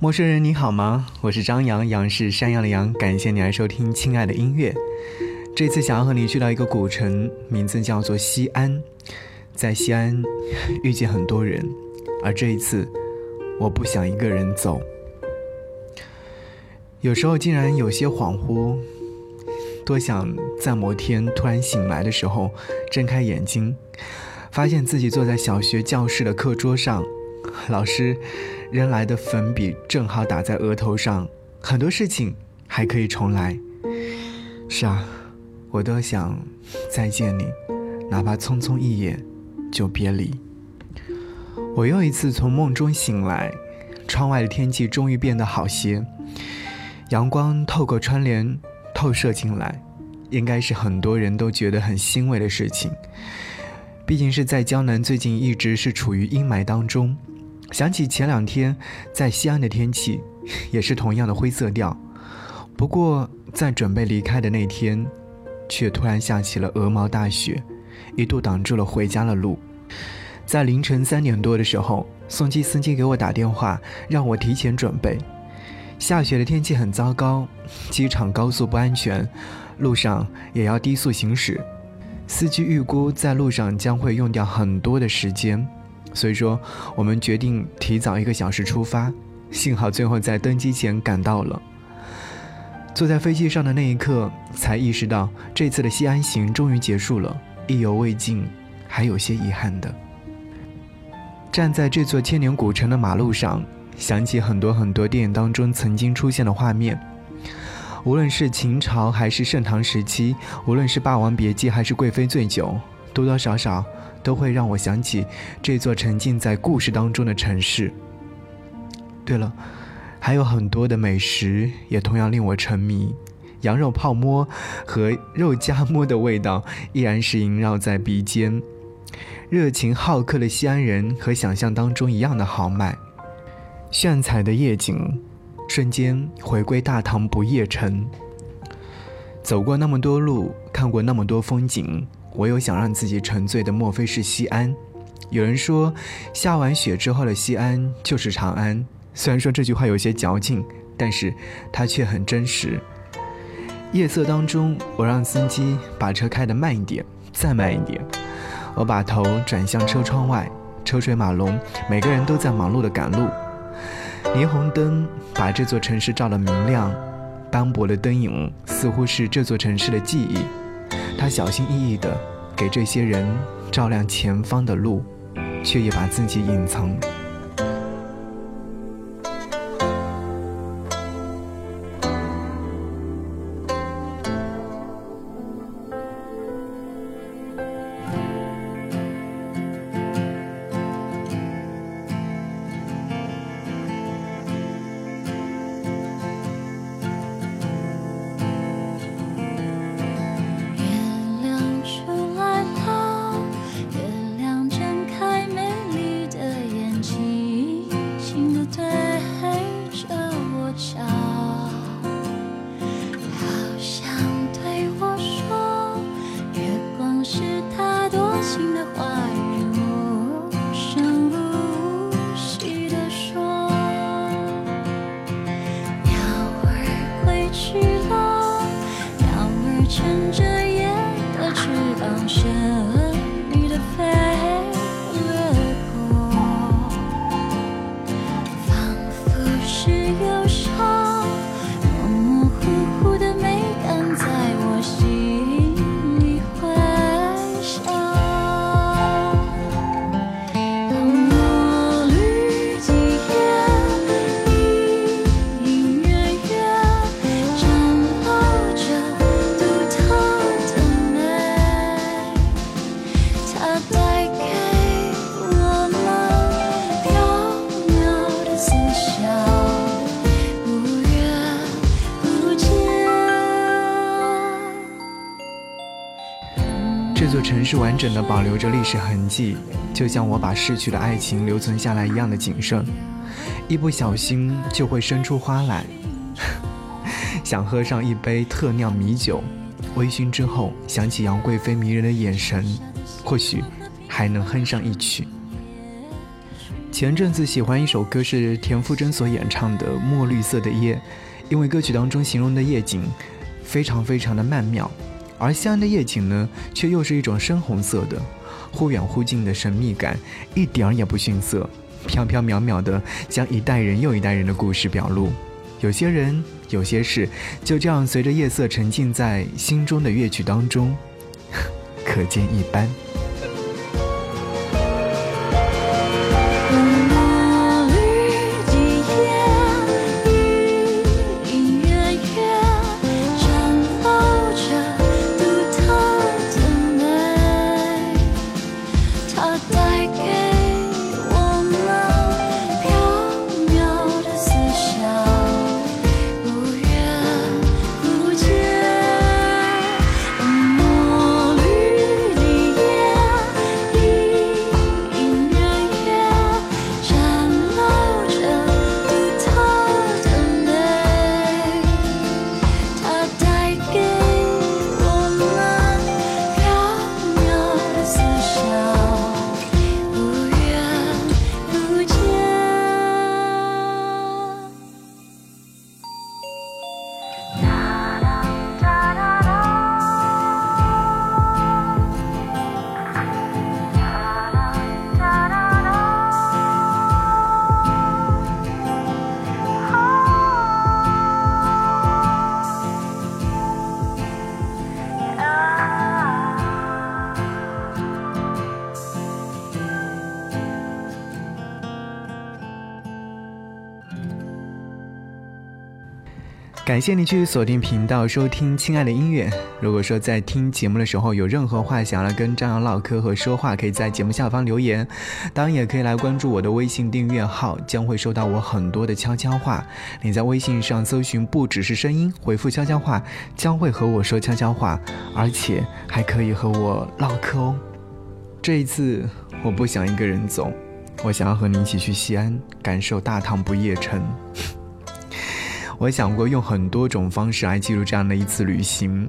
陌生人你好吗？我是张扬，杨是山羊的羊。感谢你来收听亲爱的音乐。这次想要和你去到一个古城，名字叫做西安。在西安遇见很多人，而这一次，我不想一个人走。有时候竟然有些恍惚，多想在某天突然醒来的时候，睁开眼睛，发现自己坐在小学教室的课桌上，老师。扔来的粉笔正好打在额头上，很多事情还可以重来。是啊，我都想再见你，哪怕匆匆一眼就别离。我又一次从梦中醒来，窗外的天气终于变得好些，阳光透过窗帘透射进来，应该是很多人都觉得很欣慰的事情。毕竟是在江南，最近一直是处于阴霾当中。想起前两天在西安的天气，也是同样的灰色调。不过在准备离开的那天，却突然下起了鹅毛大雪，一度挡住了回家的路。在凌晨三点多的时候，送机司机给我打电话，让我提前准备。下雪的天气很糟糕，机场高速不安全，路上也要低速行驶。司机预估在路上将会用掉很多的时间。所以说，我们决定提早一个小时出发。幸好最后在登机前赶到了。坐在飞机上的那一刻，才意识到这次的西安行终于结束了，意犹未尽，还有些遗憾的。站在这座千年古城的马路上，想起很多很多电影当中曾经出现的画面。无论是秦朝还是盛唐时期，无论是《霸王别姬》还是《贵妃醉酒》，多多少少。都会让我想起这座沉浸在故事当中的城市。对了，还有很多的美食也同样令我沉迷，羊肉泡馍和肉夹馍的味道依然是萦绕在鼻尖。热情好客的西安人和想象当中一样的豪迈，炫彩的夜景，瞬间回归大唐不夜城。走过那么多路，看过那么多风景。我有想让自己沉醉的，莫非是西安？有人说，下完雪之后的西安就是长安。虽然说这句话有些矫情，但是它却很真实。夜色当中，我让司机把车开得慢一点，再慢一点。我把头转向车窗外，车水马龙，每个人都在忙碌的赶路。霓虹灯把这座城市照得明亮，斑驳的灯影似乎是这座城市的记忆。小心翼翼地给这些人照亮前方的路，却也把自己隐藏。乘着夜的翅膀，邪。座城市完整的保留着历史痕迹，就像我把逝去的爱情留存下来一样的谨慎，一不小心就会生出花来。想喝上一杯特酿米酒，微醺之后想起杨贵妃迷人的眼神，或许还能哼上一曲。前阵子喜欢一首歌，是田馥甄所演唱的《墨绿色的夜》，因为歌曲当中形容的夜景非常非常的曼妙，而西安的夜景呢，却又是一种深红色的，忽远忽近的神秘感，一点儿也不逊色，飘飘渺渺的将一代人又一代人的故事表露。有些人，有些事，就这样随着夜色沉浸在心中的乐曲当中，可见一斑。感谢你去锁定频道收听亲爱的音乐。如果说在听节目的时候有任何话想要来跟张扬唠嗑和说话，可以在节目下方留言。当然也可以来关注我的微信订阅号，将会收到我很多的悄悄话。你在微信上搜寻不只是声音，回复悄悄话，将会和我说悄悄话，而且还可以和我唠嗑哦。这一次我不想一个人走，我想要和你一起去西安，感受大唐不夜城。我想过用很多种方式来记录这样的一次旅行，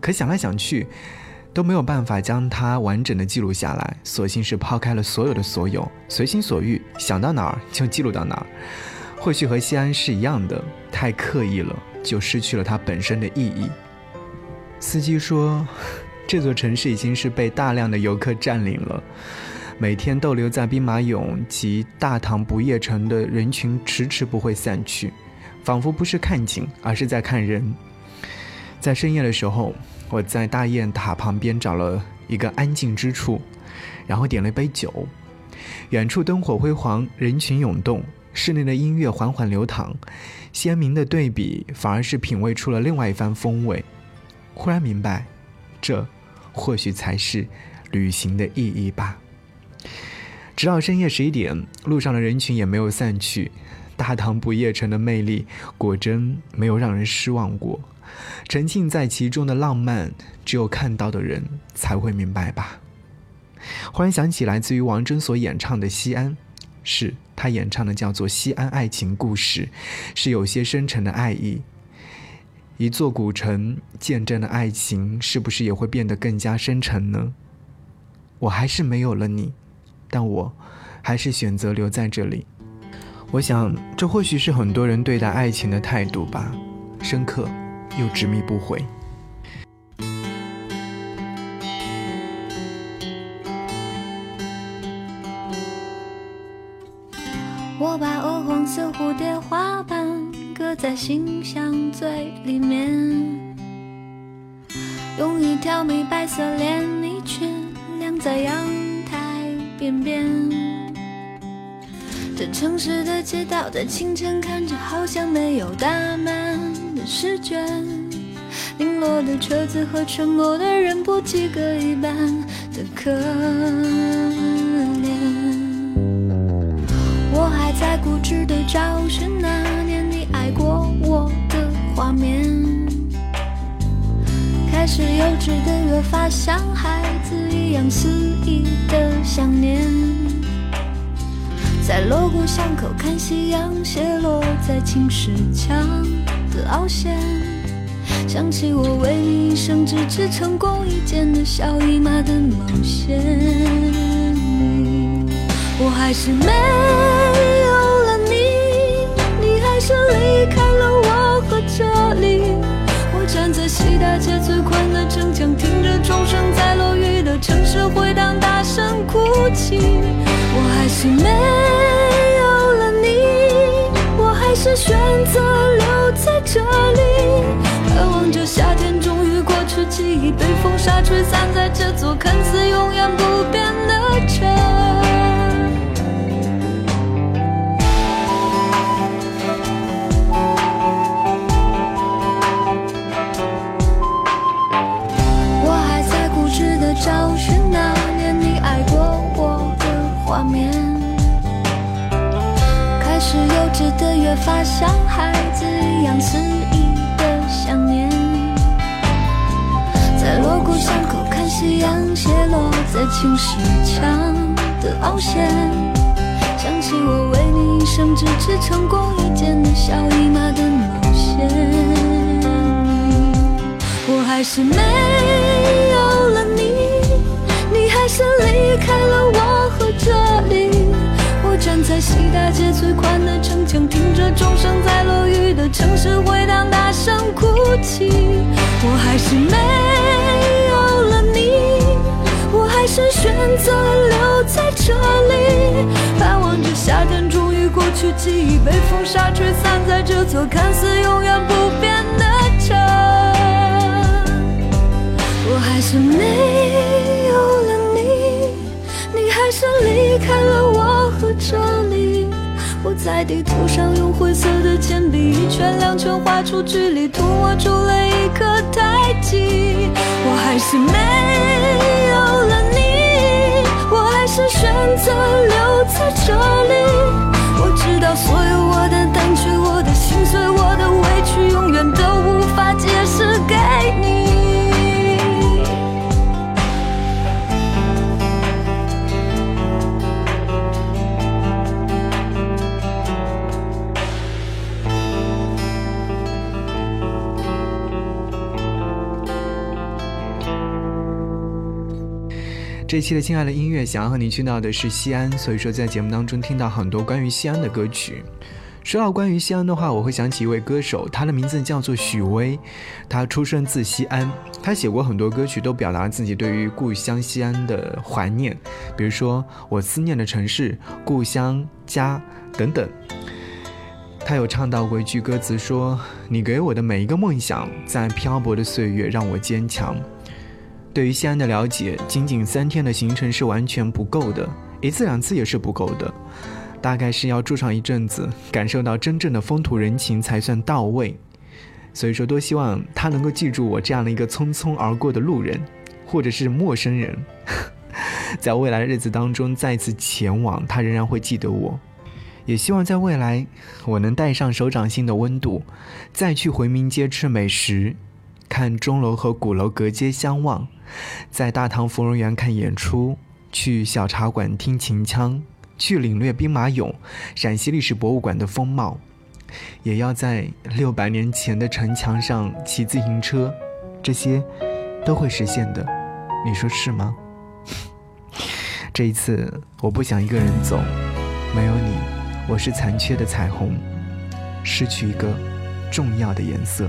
可想来想去，都没有办法将它完整的记录下来。索性是抛开了所有的所有，随心所欲，想到哪儿就记录到哪儿。或许和西安是一样的，太刻意了，就失去了它本身的意义。司机说，这座城市已经是被大量的游客占领了，每天逗留在兵马俑及大唐不夜城的人群迟迟不会散去。仿佛不是看景，而是在看人。在深夜的时候，我在大雁塔旁边找了一个安静之处，然后点了一杯酒。远处灯火辉煌，人群涌动，室内的音乐缓缓流淌，鲜明的对比反而是品味出了另外一番风味。忽然明白，这或许才是旅行的意义吧。直到深夜十一点，路上的人群也没有散去。大唐不夜城的魅力，果真没有让人失望过。沉浸在其中的浪漫，只有看到的人才会明白吧。忽然想起来自于王铮所演唱的《西安》，是他演唱的，叫做《西安爱情故事》，是有些深沉的爱意。一座古城见证的爱情，是不是也会变得更加深沉呢？我还是没有了你，但我还是选择留在这里。我想，这或许是很多人对待爱情的态度吧，深刻又执迷不悔。我把鹅黄色蝴蝶花瓣搁在心香最里面，用一条米白色连衣裙晾在阳边边。这城市的街道在清晨看着好像没有打满的试卷，零落的车子和沉默的人不及格一般的可怜。我还在固执的找寻那年你爱过我的画面，开始幼稚的越发像孩子一样肆意的想念。在锣鼓巷口看夕阳斜落在青石墙的凹陷，想起我为你一生只织成功一件的小姨妈的冒险。我还是没有了你，你还是离开了我和这里。西大街最宽的城墙，听着钟声在落雨的城市回荡，大声哭泣。我还是没有了你，我还是选择留在这里，盼望着夏天终于过去，记忆被风沙吹散在这座看似永远不变的起我为你一生只织成功一件的小姨妈的冒险。我还是没有了你，你还是离开了我和这里。我站在西大街最宽的城墙，听着钟声在落雨的城市回荡，大声哭泣。我还是没有了你，我还是选择留在这里，盼望着夏天终于过去，记忆被风沙吹散在这座看似永远不变的城。我还是没有了你，你还是离开了我和这里。我在地图上用灰色的铅笔一圈两圈画出距离，涂抹出了一颗太极。我还是没有了你，还是选择留在这里。我知道所有我的胆怯、我的心碎、我的委屈，永远都无这一期的亲爱的音乐，想要和你去到的是西安，所以说在节目当中听到很多关于西安的歌曲。说到关于西安的话，我会想起一位歌手，他的名字叫做许巍，他出生自西安，他写过很多歌曲，都表达自己对于故乡西安的怀念，比如说我思念的城市、故乡、家等等。他有唱到过一句歌词说：“你给我的每一个梦想，在漂泊的岁月让我坚强。”对于西安的了解，仅仅三天的行程是完全不够的，一次两次也是不够的，大概是要住上一阵子，感受到真正的风土人情才算到位。所以说，多希望他能够记住我这样的一个匆匆而过的路人，或者是陌生人，在未来的日子当中再次前往，他仍然会记得我。也希望在未来，我能带上手掌心的温度，再去回民街吃美食，看钟楼和鼓楼隔街相望。在大唐芙蓉园看演出，去小茶馆听秦腔，去领略兵马俑、陕西历史博物馆的风貌，也要在六百年前的城墙上骑自行车，这些都会实现的，你说是吗？这一次我不想一个人走，没有你，我是残缺的彩虹，失去一个重要的颜色。